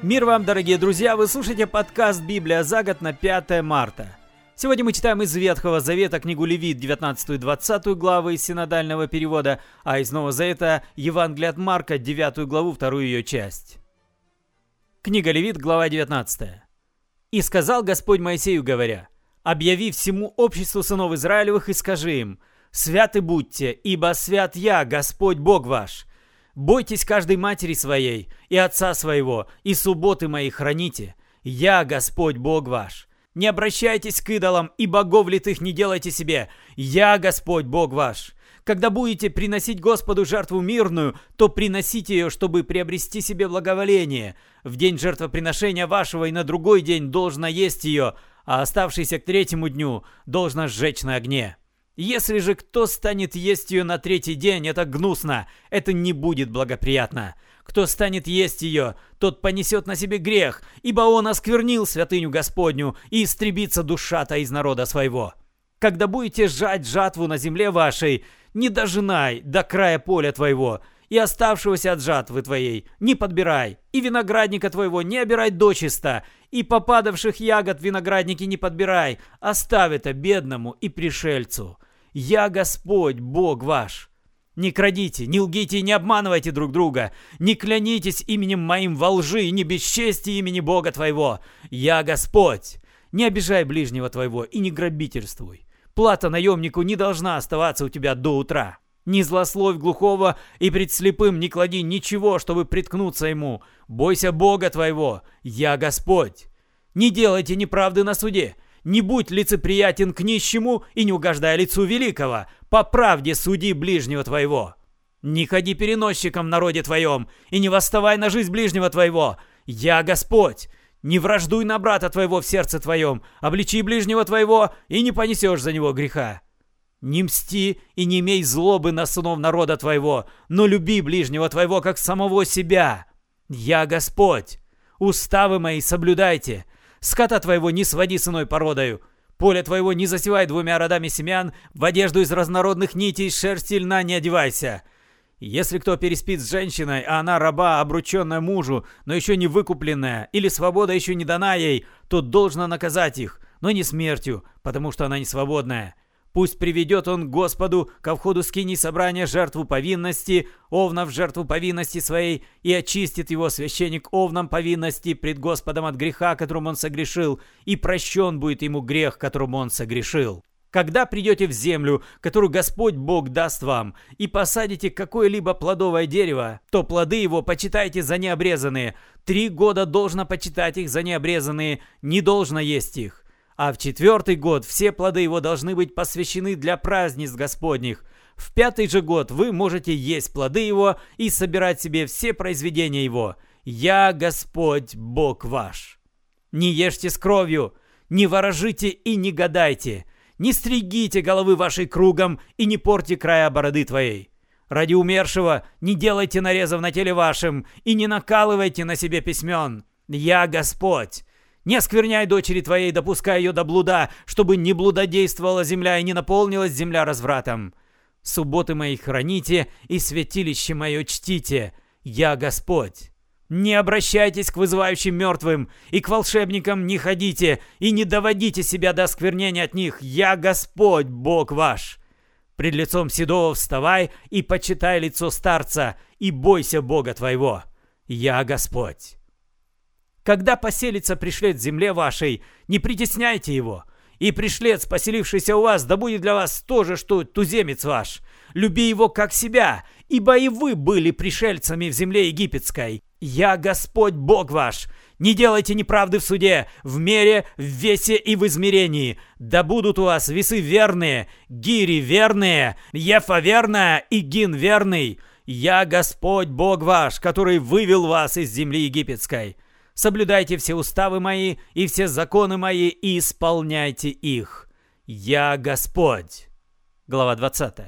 Мир вам, дорогие друзья! Вы слушаете подкаст «Библия за год» на 5 марта. Сегодня мы читаем из Ветхого Завета книгу Левит, 19 и 20 главы из синодального перевода, а из Нового Завета Евангелие от Марка, 9 главу, вторую ее часть. Книга Левит, глава 19. «И сказал Господь Моисею, говоря, «Объяви всему обществу сынов Израилевых и скажи им, «Святы будьте, ибо свят я, Господь Бог ваш». Бойтесь каждой матери своей и отца своего, и субботы мои храните. Я Господь Бог ваш. Не обращайтесь к идолам, и богов литых не делайте себе. Я Господь Бог ваш. Когда будете приносить Господу жертву мирную, то приносите ее, чтобы приобрести себе благоволение. В день жертвоприношения вашего и на другой день должно есть ее, а оставшийся к третьему дню должно сжечь на огне. Если же кто станет есть ее на третий день, это гнусно, это не будет благоприятно. Кто станет есть ее, тот понесет на себе грех, ибо он осквернил святыню Господню, и истребится душа-то из народа своего. Когда будете сжать жатву на земле вашей, не дожинай до края поля твоего, и оставшегося от жатвы твоей не подбирай, и виноградника твоего не обирай дочисто, и попадавших ягод виноградники не подбирай, оставь это бедному и пришельцу». Я Господь, Бог ваш. Не крадите, не лгите и не обманывайте друг друга. Не клянитесь именем моим во лжи и не бесчестие имени Бога твоего. Я Господь. Не обижай ближнего твоего и не грабительствуй. Плата наемнику не должна оставаться у тебя до утра. Не злословь глухого и пред слепым не клади ничего, чтобы приткнуться ему. Бойся Бога твоего. Я Господь. Не делайте неправды на суде не будь лицеприятен к нищему и не угождай лицу великого. По правде суди ближнего твоего. Не ходи переносчиком в народе твоем и не восставай на жизнь ближнего твоего. Я Господь. Не враждуй на брата твоего в сердце твоем, обличи ближнего твоего и не понесешь за него греха. Не мсти и не имей злобы на сынов народа твоего, но люби ближнего твоего, как самого себя. Я Господь. Уставы мои соблюдайте, Скота твоего не своди с иной породою. Поле твоего не засевай двумя родами семян, в одежду из разнородных нитей шерсти льна не одевайся. Если кто переспит с женщиной, а она раба, обрученная мужу, но еще не выкупленная, или свобода еще не дана ей, то должно наказать их, но не смертью, потому что она не свободная. Пусть приведет он Господу ко входу скини собрания жертву повинности, овна в жертву повинности своей, и очистит его священник овном повинности пред Господом от греха, которым он согрешил, и прощен будет ему грех, которым он согрешил. Когда придете в землю, которую Господь Бог даст вам, и посадите какое-либо плодовое дерево, то плоды его почитайте за необрезанные. Три года должно почитать их за необрезанные, не должно есть их а в четвертый год все плоды его должны быть посвящены для праздниц Господних. В пятый же год вы можете есть плоды его и собирать себе все произведения его. Я Господь Бог ваш. Не ешьте с кровью, не ворожите и не гадайте, не стригите головы вашей кругом и не порти края бороды твоей. Ради умершего не делайте нарезов на теле вашем и не накалывайте на себе письмен. Я Господь. Не оскверняй дочери твоей, допуская ее до блуда, чтобы не блудодействовала земля и не наполнилась земля развратом. Субботы мои храните и святилище мое чтите. Я Господь. Не обращайтесь к вызывающим мертвым, и к волшебникам не ходите, и не доводите себя до осквернения от них. Я Господь, Бог ваш. Пред лицом седого вставай и почитай лицо старца, и бойся Бога твоего. Я Господь. Когда поселится пришлет в земле вашей, не притесняйте его. И пришлец, поселившийся у вас, да будет для вас то же, что туземец ваш. Люби его как себя, ибо и вы были пришельцами в земле египетской. Я Господь Бог ваш. Не делайте неправды в суде, в мере, в весе и в измерении. Да будут у вас весы верные, гири верные, ефа верная и гин верный. Я Господь Бог ваш, который вывел вас из земли египетской соблюдайте все уставы мои и все законы мои и исполняйте их. Я Господь». Глава 20.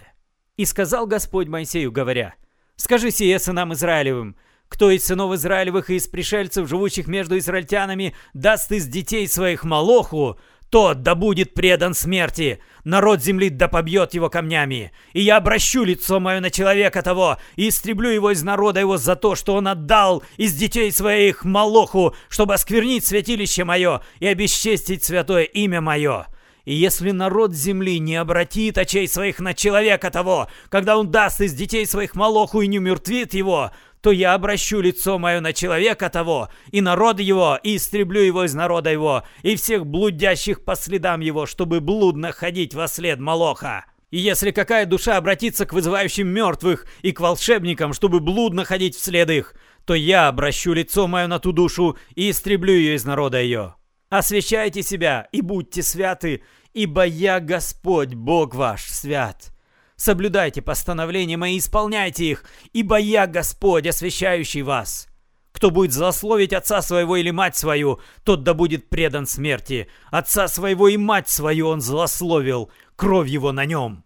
«И сказал Господь Моисею, говоря, «Скажи сие сынам Израилевым, кто из сынов Израилевых и из пришельцев, живущих между израильтянами, даст из детей своих Молоху, тот да будет предан смерти. Народ земли да побьет его камнями. И я обращу лицо мое на человека того, и истреблю его из народа его за то, что он отдал из детей своих Молоху, чтобы осквернить святилище мое и обесчестить святое имя мое. И если народ земли не обратит очей своих на человека того, когда он даст из детей своих Молоху и не умертвит его, то я обращу лицо мое на человека того, и народ его, и истреблю его из народа его, и всех блудящих по следам его, чтобы блудно ходить во след Молоха. И если какая душа обратится к вызывающим мертвых и к волшебникам, чтобы блудно ходить вслед их, то я обращу лицо мое на ту душу и истреблю ее из народа ее. Освящайте себя и будьте святы, ибо я Господь, Бог ваш, свят. Соблюдайте постановления мои, исполняйте их, ибо я Господь, освящающий вас. Кто будет злословить отца своего или мать свою, тот да будет предан смерти. Отца своего и мать свою он злословил, кровь его на нем.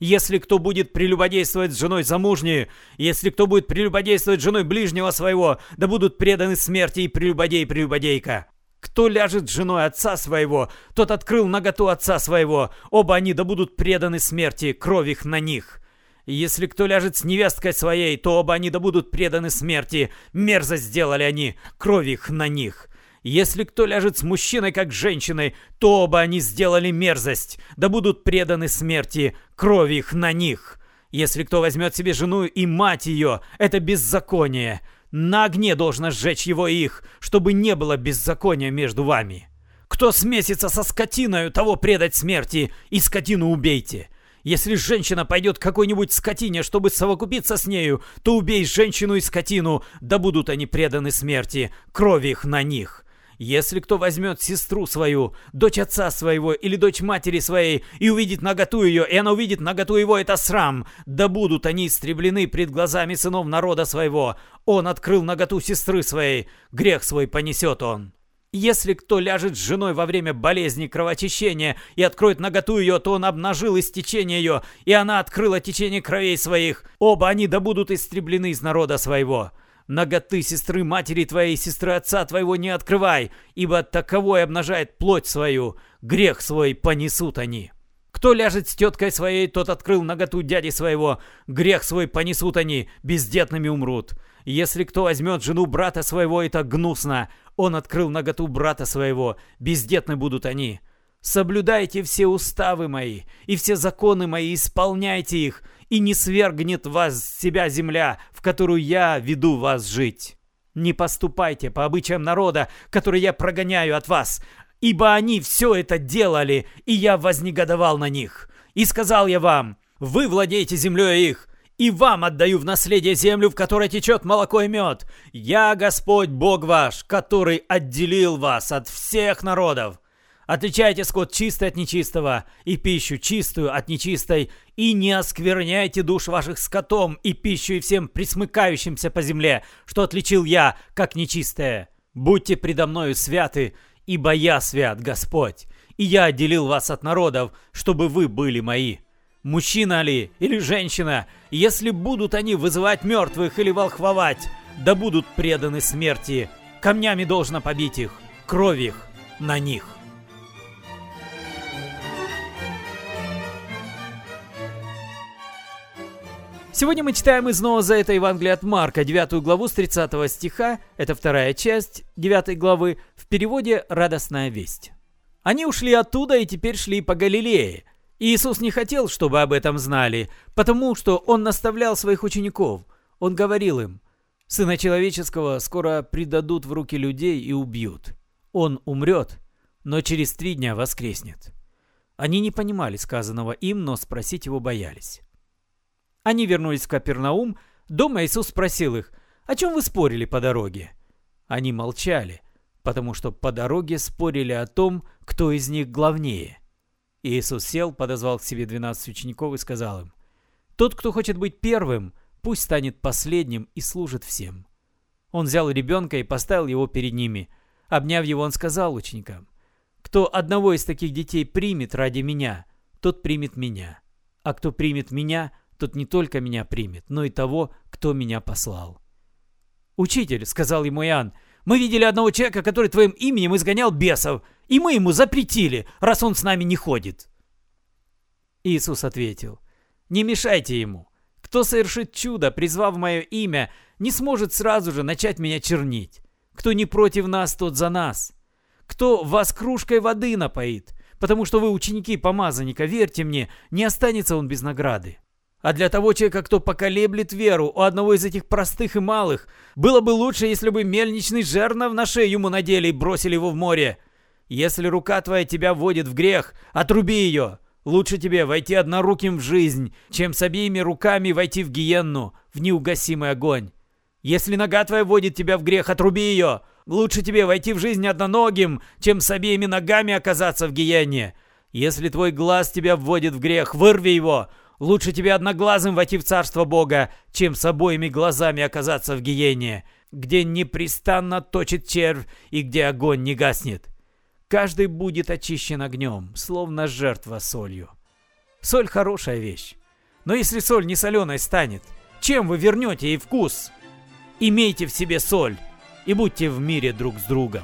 Если кто будет прелюбодействовать с женой замужней, если кто будет прелюбодействовать с женой ближнего своего, да будут преданы смерти и прелюбодей прелюбодейка. Кто ляжет с женой отца своего, тот открыл наготу отца своего. Оба они да будут преданы смерти, кровь их на них. если кто ляжет с невесткой своей, то оба они да будут преданы смерти. Мерзость сделали они, кровь их на них. Если кто ляжет с мужчиной, как с женщиной, то оба они сделали мерзость, да будут преданы смерти, кровь их на них. Если кто возьмет себе жену и мать ее, это беззаконие. На огне должно сжечь его их, чтобы не было беззакония между вами. Кто смесится со скотиною, того предать смерти, и скотину убейте. Если женщина пойдет к какой-нибудь скотине, чтобы совокупиться с нею, то убей женщину и скотину, да будут они преданы смерти, кровь их на них. Если кто возьмет сестру свою, дочь отца своего или дочь матери своей и увидит наготу ее, и она увидит наготу его, это срам, да будут они истреблены пред глазами сынов народа своего. Он открыл наготу сестры своей, грех свой понесет он. Если кто ляжет с женой во время болезни кровочищения и откроет наготу ее, то он обнажил истечение ее, и она открыла течение кровей своих. Оба они да будут истреблены из народа своего. Наготы сестры матери твоей, сестры отца твоего не открывай, ибо таковой обнажает плоть свою, грех свой понесут они. Кто ляжет с теткой своей, тот открыл наготу дяди своего, грех свой понесут они, бездетными умрут. Если кто возьмет жену брата своего, это гнусно, он открыл наготу брата своего, бездетны будут они. Соблюдайте все уставы мои и все законы мои, исполняйте их, и не свергнет вас с себя земля, в которую я веду вас жить. Не поступайте по обычаям народа, который я прогоняю от вас, ибо они все это делали, и я вознегодовал на них. И сказал я вам, вы владеете землей их, и вам отдаю в наследие землю, в которой течет молоко и мед. Я Господь Бог ваш, который отделил вас от всех народов. Отличайте скот чистый от нечистого, и пищу чистую от нечистой, и не оскверняйте душ ваших скотом и пищу и всем присмыкающимся по земле, что отличил я, как нечистое. Будьте предо мною святы, ибо я свят, Господь, и я отделил вас от народов, чтобы вы были мои. Мужчина ли или женщина, если будут они вызывать мертвых или волхвовать, да будут преданы смерти, камнями должно побить их, кровь их на них. Сегодня мы читаем из Нового Завета Евангелия от Марка, 9 главу с 30 стиха, это вторая часть 9 главы, в переводе «Радостная весть». Они ушли оттуда и теперь шли по Галилее. Иисус не хотел, чтобы об этом знали, потому что Он наставлял своих учеников. Он говорил им, «Сына человеческого скоро предадут в руки людей и убьют. Он умрет, но через три дня воскреснет». Они не понимали сказанного им, но спросить его боялись. Они вернулись в Капернаум. Дома Иисус спросил их, о чем вы спорили по дороге? Они молчали, потому что по дороге спорили о том, кто из них главнее. Иисус сел, подозвал к себе двенадцать учеников и сказал им, «Тот, кто хочет быть первым, пусть станет последним и служит всем». Он взял ребенка и поставил его перед ними. Обняв его, он сказал ученикам, «Кто одного из таких детей примет ради меня, тот примет меня, а кто примет меня, тот не только меня примет, но и того, кто меня послал. «Учитель», — сказал ему Иоанн, Мы видели одного человека, который твоим именем изгонял бесов, и мы ему запретили, раз он с нами не ходит». Иисус ответил, «Не мешайте ему. Кто совершит чудо, призвав мое имя, не сможет сразу же начать меня чернить. Кто не против нас, тот за нас. Кто вас кружкой воды напоит, потому что вы ученики помазанника, верьте мне, не останется он без награды. А для того человека, кто поколеблет веру у одного из этих простых и малых, было бы лучше, если бы мельничный жернов на шею ему надели и бросили его в море. Если рука твоя тебя вводит в грех, отруби ее. Лучше тебе войти одноруким в жизнь, чем с обеими руками войти в гиенну, в неугасимый огонь. Если нога твоя вводит тебя в грех, отруби ее. Лучше тебе войти в жизнь одноногим, чем с обеими ногами оказаться в гиенне. Если твой глаз тебя вводит в грех, вырви его. Лучше тебе одноглазым войти в царство Бога, чем с обоими глазами оказаться в гиене, где непрестанно точит червь и где огонь не гаснет. Каждый будет очищен огнем, словно жертва солью. Соль хорошая вещь. Но если соль не соленой станет, чем вы вернете ей вкус? Имейте в себе соль и будьте в мире друг с другом.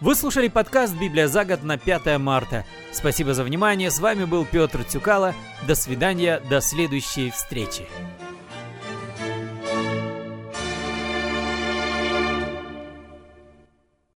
Вы слушали подкаст «Библия за год» на 5 марта. Спасибо за внимание. С вами был Петр Цюкало. До свидания. До следующей встречи.